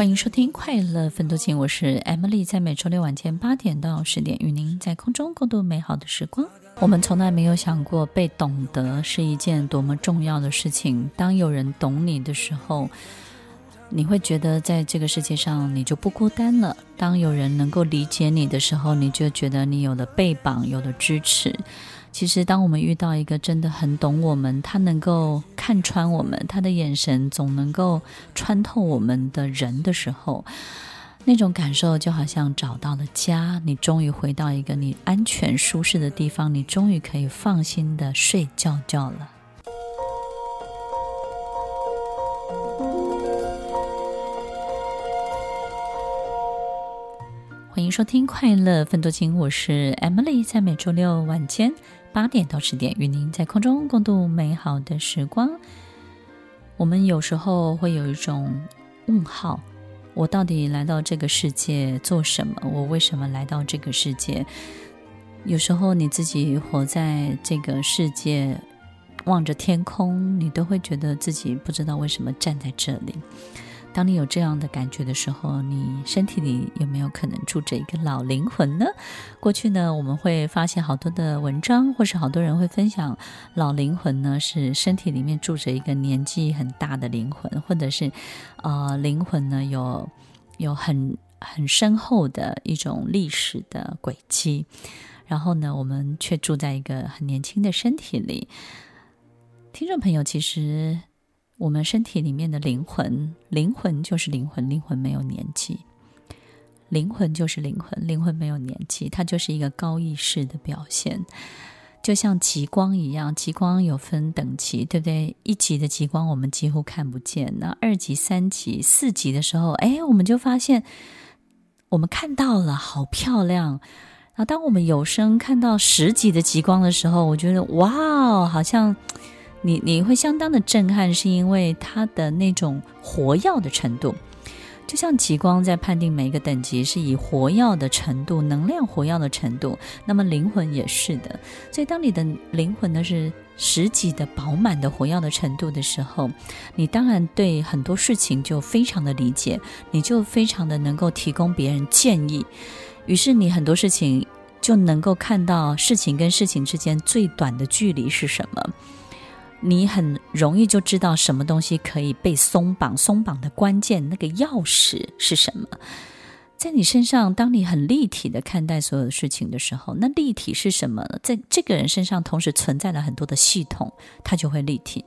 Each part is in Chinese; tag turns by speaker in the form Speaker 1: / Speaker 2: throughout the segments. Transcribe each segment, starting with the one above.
Speaker 1: 欢迎收听《快乐分多情》，我是 Emily，在每周六晚间八点到十点，与您在空中共度美好的时光。我们从来没有想过，被懂得是一件多么重要的事情。当有人懂你的时候，你会觉得在这个世界上你就不孤单了。当有人能够理解你的时候，你就觉得你有了被绑，有了支持。其实，当我们遇到一个真的很懂我们，他能够看穿我们，他的眼神总能够穿透我们的人的时候，那种感受就好像找到了家。你终于回到一个你安全舒适的地方，你终于可以放心的睡觉觉了。欢迎收听《快乐分多金》，我是 Emily，在每周六晚间。八点到十点，与您在空中共度美好的时光。我们有时候会有一种问号：我到底来到这个世界做什么？我为什么来到这个世界？有时候你自己活在这个世界，望着天空，你都会觉得自己不知道为什么站在这里。当你有这样的感觉的时候，你身体里有没有可能住着一个老灵魂呢？过去呢，我们会发现好多的文章，或是好多人会分享，老灵魂呢是身体里面住着一个年纪很大的灵魂，或者是，呃，灵魂呢有有很很深厚的一种历史的轨迹，然后呢，我们却住在一个很年轻的身体里。听众朋友，其实。我们身体里面的灵魂，灵魂就是灵魂，灵魂没有年纪，灵魂就是灵魂，灵魂没有年纪，它就是一个高意识的表现，就像极光一样，极光有分等级，对不对？一级的极光我们几乎看不见，那二级、三级、四级的时候，哎，我们就发现我们看到了，好漂亮。那当我们有生看到十级的极光的时候，我觉得哇，好像。你你会相当的震撼，是因为它的那种活跃的程度，就像极光在判定每一个等级是以活跃的程度、能量活跃的程度，那么灵魂也是的。所以，当你的灵魂呢是十级的饱满的活跃的程度的时候，你当然对很多事情就非常的理解，你就非常的能够提供别人建议，于是你很多事情就能够看到事情跟事情之间最短的距离是什么。你很容易就知道什么东西可以被松绑，松绑的关键那个钥匙是什么？在你身上，当你很立体的看待所有的事情的时候，那立体是什么？在这个人身上同时存在了很多的系统，它就会立体。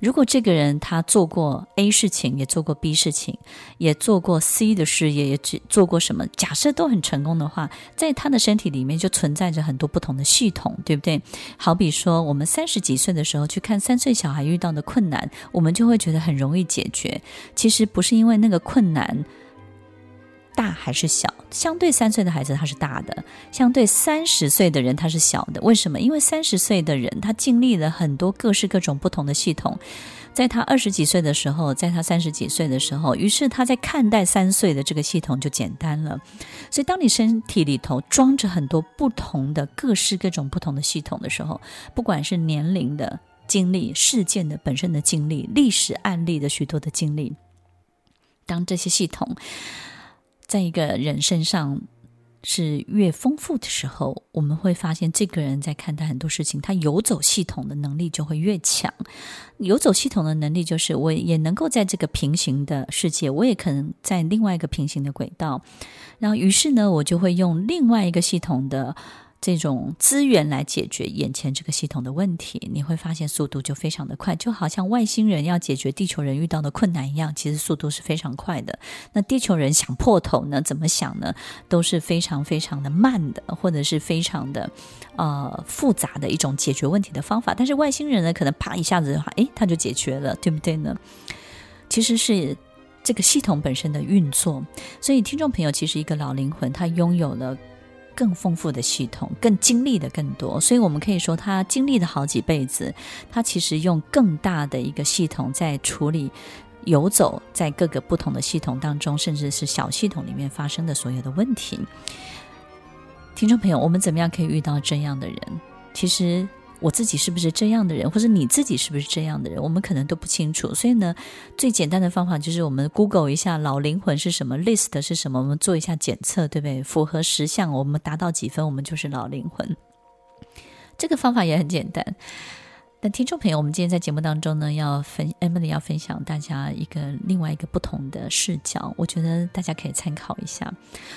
Speaker 1: 如果这个人他做过 A 事情，也做过 B 事情，也做过 C 的事业，也做过什么，假设都很成功的话，在他的身体里面就存在着很多不同的系统，对不对？好比说，我们三十几岁的时候去看三岁小孩遇到的困难，我们就会觉得很容易解决。其实不是因为那个困难。大还是小？相对三岁的孩子他是大的，相对三十岁的人他是小的。为什么？因为三十岁的人他经历了很多各式各种不同的系统，在他二十几岁的时候，在他三十几岁的时候，于是他在看待三岁的这个系统就简单了。所以，当你身体里头装着很多不同的各式各种不同的系统的时候，不管是年龄的经历、事件的本身的经历、历史案例的许多的经历，当这些系统。在一个人身上是越丰富的时候，我们会发现这个人在看待很多事情，他游走系统的能力就会越强。游走系统的能力就是，我也能够在这个平行的世界，我也可能在另外一个平行的轨道。然后，于是呢，我就会用另外一个系统的。这种资源来解决眼前这个系统的问题，你会发现速度就非常的快，就好像外星人要解决地球人遇到的困难一样，其实速度是非常快的。那地球人想破头呢？怎么想呢？都是非常非常的慢的，或者是非常的呃复杂的一种解决问题的方法。但是外星人呢，可能啪一下子的话，诶，他就解决了，对不对呢？其实是这个系统本身的运作。所以听众朋友，其实一个老灵魂，他拥有了。更丰富的系统，更经历的更多，所以我们可以说，他经历了好几辈子，他其实用更大的一个系统在处理游走在各个不同的系统当中，甚至是小系统里面发生的所有的问题。听众朋友，我们怎么样可以遇到这样的人？其实我自己是不是这样的人，或者你自己是不是这样的人，我们可能都不清楚。所以呢，最简单的方法就是我们 Google 一下老灵魂是什么，list 是什么，我们做一下检测，对不对？符合十项，我们达到几分，我们就是老灵魂。这个方法也很简单。那听众朋友，我们今天在节目当中呢，要分 Emily 要分享大家一个另外一个不同的视角，我觉得大家可以参考一下。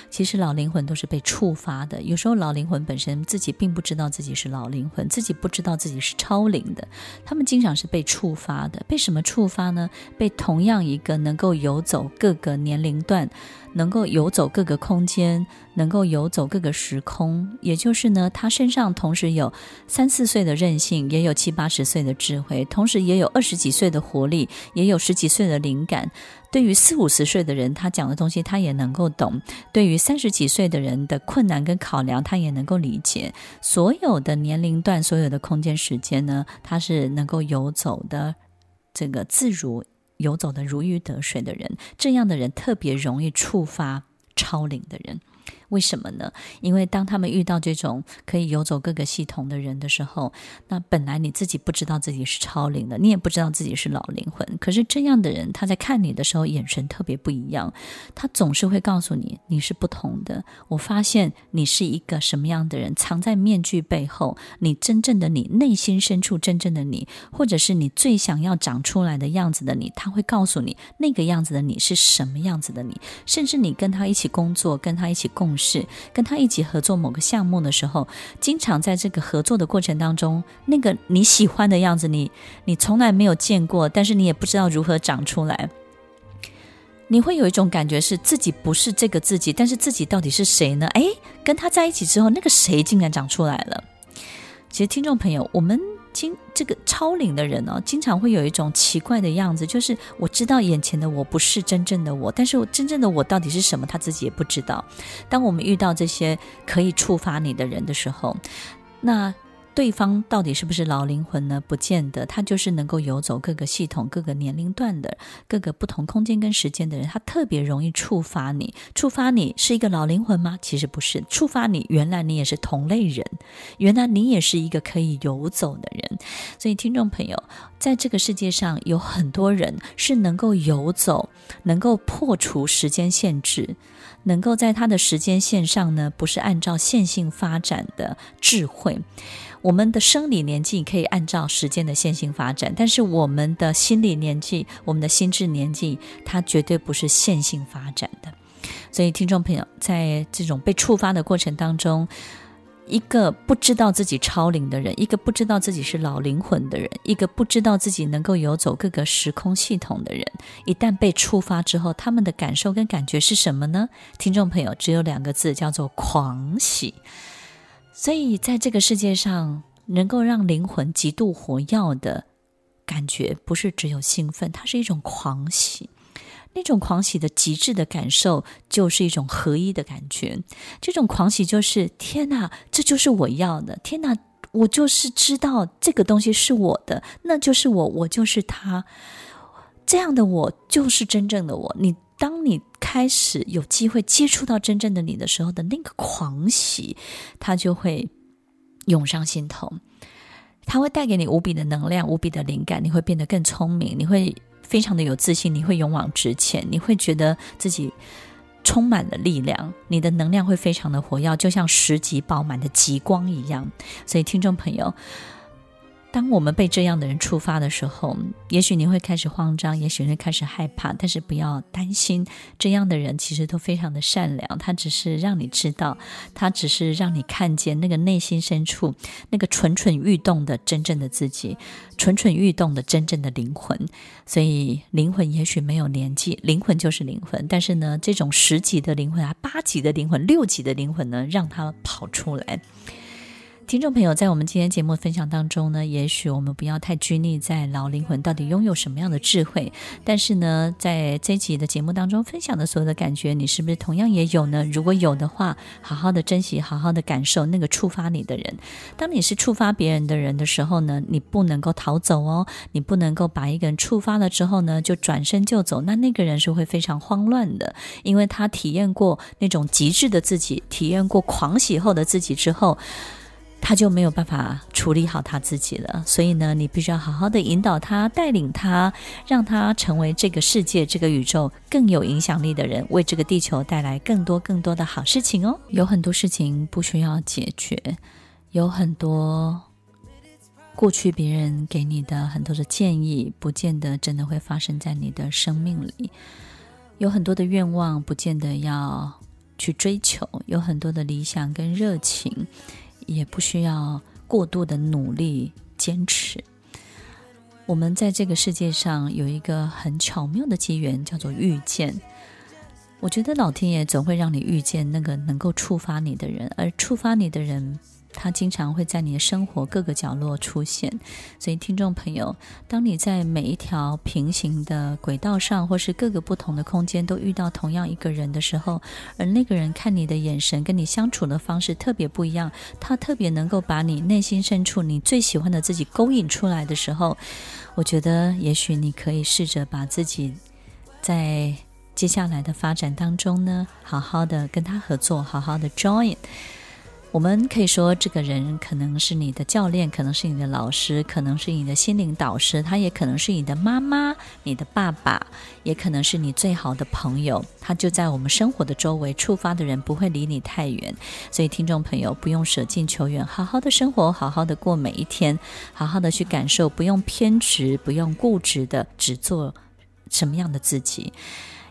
Speaker 1: 其实老灵魂都是被触发的，有时候老灵魂本身自己并不知道自己是老灵魂，自己不知道自己是超灵的，他们经常是被触发的。被什么触发呢？被同样一个能够游走各个年龄段。能够游走各个空间，能够游走各个时空，也就是呢，他身上同时有三四岁的韧性，也有七八十岁的智慧，同时也有二十几岁的活力，也有十几岁的灵感。对于四五十岁的人，他讲的东西他也能够懂；对于三十几岁的人的困难跟考量，他也能够理解。所有的年龄段，所有的空间时间呢，他是能够游走的，这个自如。游走的如鱼得水的人，这样的人特别容易触发超龄的人。为什么呢？因为当他们遇到这种可以游走各个系统的人的时候，那本来你自己不知道自己是超灵的，你也不知道自己是老灵魂。可是这样的人，他在看你的时候，眼神特别不一样。他总是会告诉你，你是不同的。我发现你是一个什么样的人，藏在面具背后，你真正的你，内心深处真正的你，或者是你最想要长出来的样子的你，他会告诉你那个样子的你是什么样子的你。甚至你跟他一起工作，跟他一起共是跟他一起合作某个项目的时候，经常在这个合作的过程当中，那个你喜欢的样子你，你你从来没有见过，但是你也不知道如何长出来。你会有一种感觉是自己不是这个自己，但是自己到底是谁呢？诶，跟他在一起之后，那个谁竟然长出来了。其实，听众朋友，我们。经这个超龄的人哦，经常会有一种奇怪的样子，就是我知道眼前的我不是真正的我，但是我真正的我到底是什么，他自己也不知道。当我们遇到这些可以触发你的人的时候，那。对方到底是不是老灵魂呢？不见得，他就是能够游走各个系统、各个年龄段的、各个不同空间跟时间的人，他特别容易触发你。触发你是一个老灵魂吗？其实不是，触发你，原来你也是同类人，原来你也是一个可以游走的人。所以，听众朋友，在这个世界上有很多人是能够游走，能够破除时间限制，能够在它的时间线上呢，不是按照线性发展的智慧。我们的生理年纪可以按照时间的线性发展，但是我们的心理年纪、我们的心智年纪，它绝对不是线性发展的。所以，听众朋友，在这种被触发的过程当中，一个不知道自己超龄的人，一个不知道自己是老灵魂的人，一个不知道自己能够游走各个时空系统的人，一旦被触发之后，他们的感受跟感觉是什么呢？听众朋友，只有两个字，叫做狂喜。所以，在这个世界上，能够让灵魂极度活跃的感觉，不是只有兴奋，它是一种狂喜。那种狂喜的极致的感受，就是一种合一的感觉。这种狂喜就是：天哪，这就是我要的！天哪，我就是知道这个东西是我的，那就是我，我就是他。这样的我，就是真正的我。你。当你开始有机会接触到真正的你的时候的那个狂喜，它就会涌上心头，它会带给你无比的能量、无比的灵感，你会变得更聪明，你会非常的有自信，你会勇往直前，你会觉得自己充满了力量，你的能量会非常的活跃，就像十级饱满的极光一样。所以，听众朋友。当我们被这样的人触发的时候，也许你会开始慌张，也许会开始害怕，但是不要担心，这样的人其实都非常的善良，他只是让你知道，他只是让你看见那个内心深处那个蠢蠢欲动的真正的自己，蠢蠢欲动的真正的灵魂。所以灵魂也许没有年纪，灵魂就是灵魂，但是呢，这种十级的灵魂啊，八级的灵魂，六级的灵魂呢，让它跑出来。听众朋友，在我们今天节目分享当中呢，也许我们不要太拘泥在老灵魂到底拥有什么样的智慧，但是呢，在这集的节目当中分享的所有的感觉，你是不是同样也有呢？如果有的话，好好的珍惜，好好的感受那个触发你的人。当你是触发别人的人的时候呢，你不能够逃走哦，你不能够把一个人触发了之后呢，就转身就走，那那个人是会非常慌乱的，因为他体验过那种极致的自己，体验过狂喜后的自己之后。他就没有办法处理好他自己了。所以呢，你必须要好好的引导他，带领他，让他成为这个世界、这个宇宙更有影响力的人，为这个地球带来更多更多的好事情哦。有很多事情不需要解决，有很多过去别人给你的很多的建议，不见得真的会发生在你的生命里。有很多的愿望，不见得要去追求；有很多的理想跟热情。也不需要过度的努力坚持。我们在这个世界上有一个很巧妙的机缘，叫做遇见。我觉得老天爷总会让你遇见那个能够触发你的人，而触发你的人。它经常会在你的生活各个角落出现，所以听众朋友，当你在每一条平行的轨道上，或是各个不同的空间都遇到同样一个人的时候，而那个人看你的眼神跟你相处的方式特别不一样，他特别能够把你内心深处你最喜欢的自己勾引出来的时候，我觉得也许你可以试着把自己在接下来的发展当中呢，好好的跟他合作，好好的 join。我们可以说，这个人可能是你的教练，可能是你的老师，可能是你的心灵导师，他也可能是你的妈妈、你的爸爸，也可能是你最好的朋友。他就在我们生活的周围，触发的人不会离你太远。所以，听众朋友不用舍近求远，好好的生活，好好的过每一天，好好的去感受，不用偏执，不用固执的只做什么样的自己。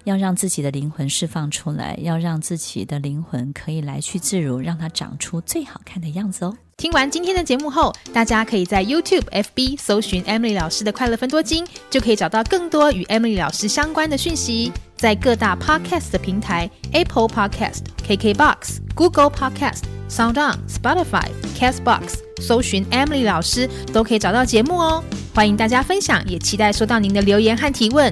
Speaker 1: 要让自己的灵魂释放出来，要让自己的灵魂可以来去自如，让它长出最好看的样子哦。
Speaker 2: 听完今天的节目后，大家可以在 YouTube、FB 搜寻 Emily 老师的快乐分多金，就可以找到更多与 Emily 老师相关的讯息。在各大 Podcast 的平台，Apple Podcast、KKBox、Google Podcast、SoundOn、Spotify、Castbox，搜寻 Emily 老师都可以找到节目哦。欢迎大家分享，也期待收到您的留言和提问。